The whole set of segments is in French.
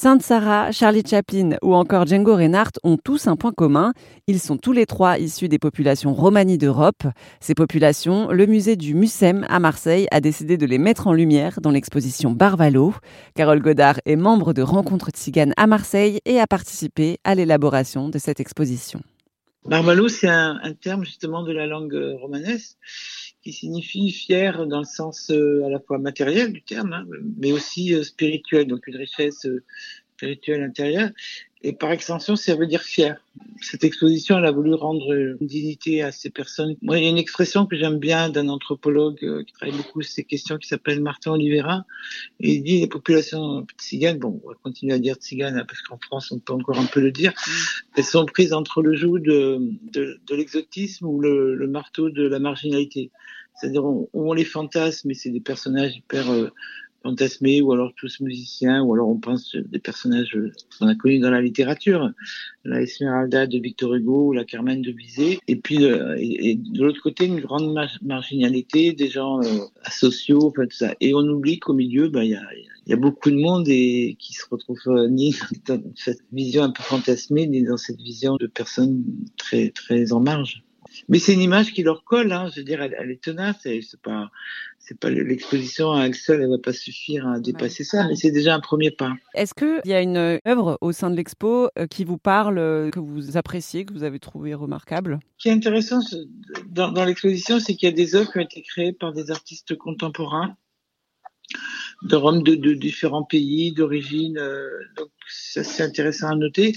Sainte Sarah, Charlie Chaplin ou encore Django Reinhardt ont tous un point commun. Ils sont tous les trois issus des populations romanies d'Europe. Ces populations, le musée du Mucem à Marseille a décidé de les mettre en lumière dans l'exposition Barvalo. Carole Godard est membre de Rencontres Tziganes à Marseille et a participé à l'élaboration de cette exposition. Barvalo, c'est un, terme justement de la langue romanesque qui signifie fier dans le sens euh, à la fois matériel du terme, hein, mais aussi euh, spirituel, donc une richesse euh, spirituelle intérieure. Et par extension, ça veut dire fier. Cette exposition, elle a voulu rendre une dignité à ces personnes. Moi, il y a une expression que j'aime bien d'un anthropologue qui travaille beaucoup sur ces questions, qui s'appelle Martin Olivera. Et il dit les populations tziganes, bon, on va continuer à dire tziganes, hein, parce qu'en France, on peut encore un peu le dire, mm. elles sont prises entre le joug de, de, de l'exotisme ou le, le, marteau de la marginalité. C'est-à-dire, on, on, les fantasme, mais c'est des personnages hyper euh, fantasmés, ou alors tous musiciens, ou alors on pense des personnages qu'on a connus dans la littérature, la Esmeralda de Victor Hugo, ou la Carmen de Bizet, et puis euh, et, de l'autre côté une grande marginalité, des gens euh, asociaux, enfin tout ça. Et on oublie qu'au milieu, bah, il y, a, beaucoup de monde et qui se retrouve euh, ni dans cette vision un peu fantasmée, ni dans cette vision de personnes très très en marge. Mais c'est une image qui leur colle, hein. je veux dire, elle, elle est tenace, c'est pas, c'est pas l'exposition à elle seule, elle va pas suffire à dépasser ça, mais c'est déjà un premier pas. Est-ce qu'il y a une œuvre au sein de l'expo euh, qui vous parle, euh, que vous appréciez, que vous avez trouvé remarquable? Ce qui est intéressant dans, dans l'exposition, c'est qu'il y a des œuvres qui ont été créées par des artistes contemporains de Rome, de, de différents pays, d'origine. Euh, donc ça c'est intéressant à noter.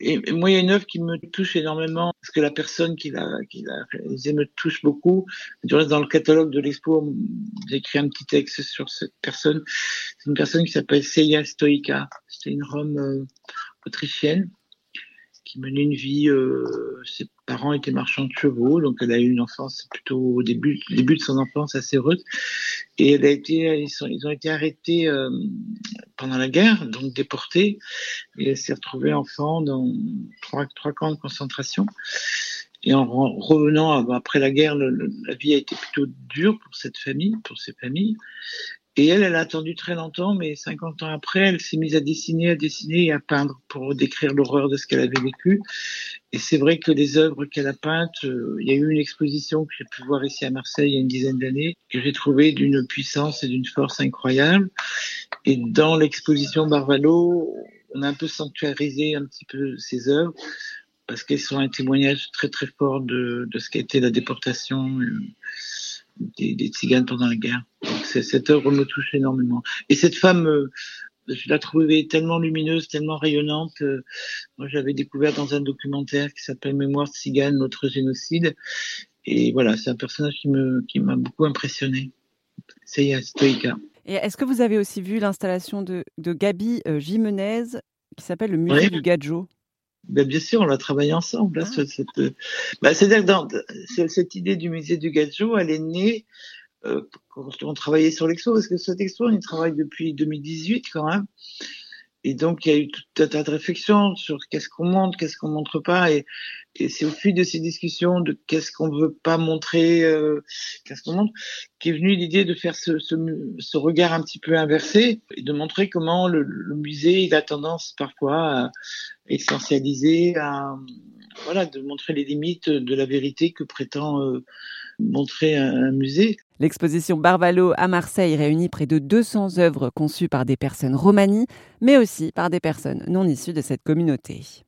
Et, moi, il y a une œuvre qui me touche énormément, parce que la personne qui l'a, qui l'a réalisée me touche beaucoup. Dans le catalogue de l'expo, j'ai écrit un petit texte sur cette personne. C'est une personne qui s'appelle Seya Stoika. C'est une Rome euh, autrichienne qui menait une vie. Euh, ses parents étaient marchands de chevaux, donc elle a eu une enfance plutôt au début, début de son enfance assez heureuse. Et elle a été, ils, sont, ils ont été arrêtés euh, pendant la guerre, donc déportée, et elle s'est retrouvée enfant dans trois, trois camps de concentration. Et en revenant après la guerre, la vie a été plutôt dure pour cette famille, pour ces familles. Et elle, elle a attendu très longtemps, mais 50 ans après, elle s'est mise à dessiner, à dessiner et à peindre pour décrire l'horreur de ce qu'elle avait vécu. Et c'est vrai que les œuvres qu'elle a peintes, euh, il y a eu une exposition que j'ai pu voir ici à Marseille il y a une dizaine d'années, que j'ai trouvé d'une puissance et d'une force incroyable. Et dans l'exposition Barvalo, on a un peu sanctuarisé un petit peu ces œuvres parce qu'elles sont un témoignage très très fort de, de ce qu'a été la déportation. Euh, des, des tziganes pendant la guerre. Donc cette œuvre me touche énormément. Et cette femme, euh, je la trouvais tellement lumineuse, tellement rayonnante. Euh, moi, j'avais découvert dans un documentaire qui s'appelle Mémoire tzigane, notre génocide. Et voilà, c'est un personnage qui me qui m'a beaucoup impressionné. C'est Stoïka. Et est-ce que vous avez aussi vu l'installation de, de Gabi euh, Jimenez qui s'appelle le musée du Gadjo? Ben, bien sûr, on a travaillé ensemble. Là, ah. cette, euh, ben, C'est-à-dire que dans, cette idée du musée du Gadjo, elle est née euh, quand on travaillait sur l'expo, parce que cette expo, on y travaille depuis 2018 quand même. Et donc, il y a eu tout un tas de réflexions sur qu'est-ce qu'on montre, qu'est-ce qu'on montre pas. Et, c'est au fil de ces discussions de qu'est-ce qu'on veut pas montrer, euh, qu'est-ce qu'on montre, qu'est venue l'idée de faire ce, regard un petit peu inversé et de montrer comment le, musée, a tendance parfois à essentialiser, à, voilà, de montrer les limites de la vérité que prétend euh, montrer un, musée. L'exposition Barvalo à Marseille réunit près de 200 œuvres conçues par des personnes romanies, mais aussi par des personnes non issues de cette communauté.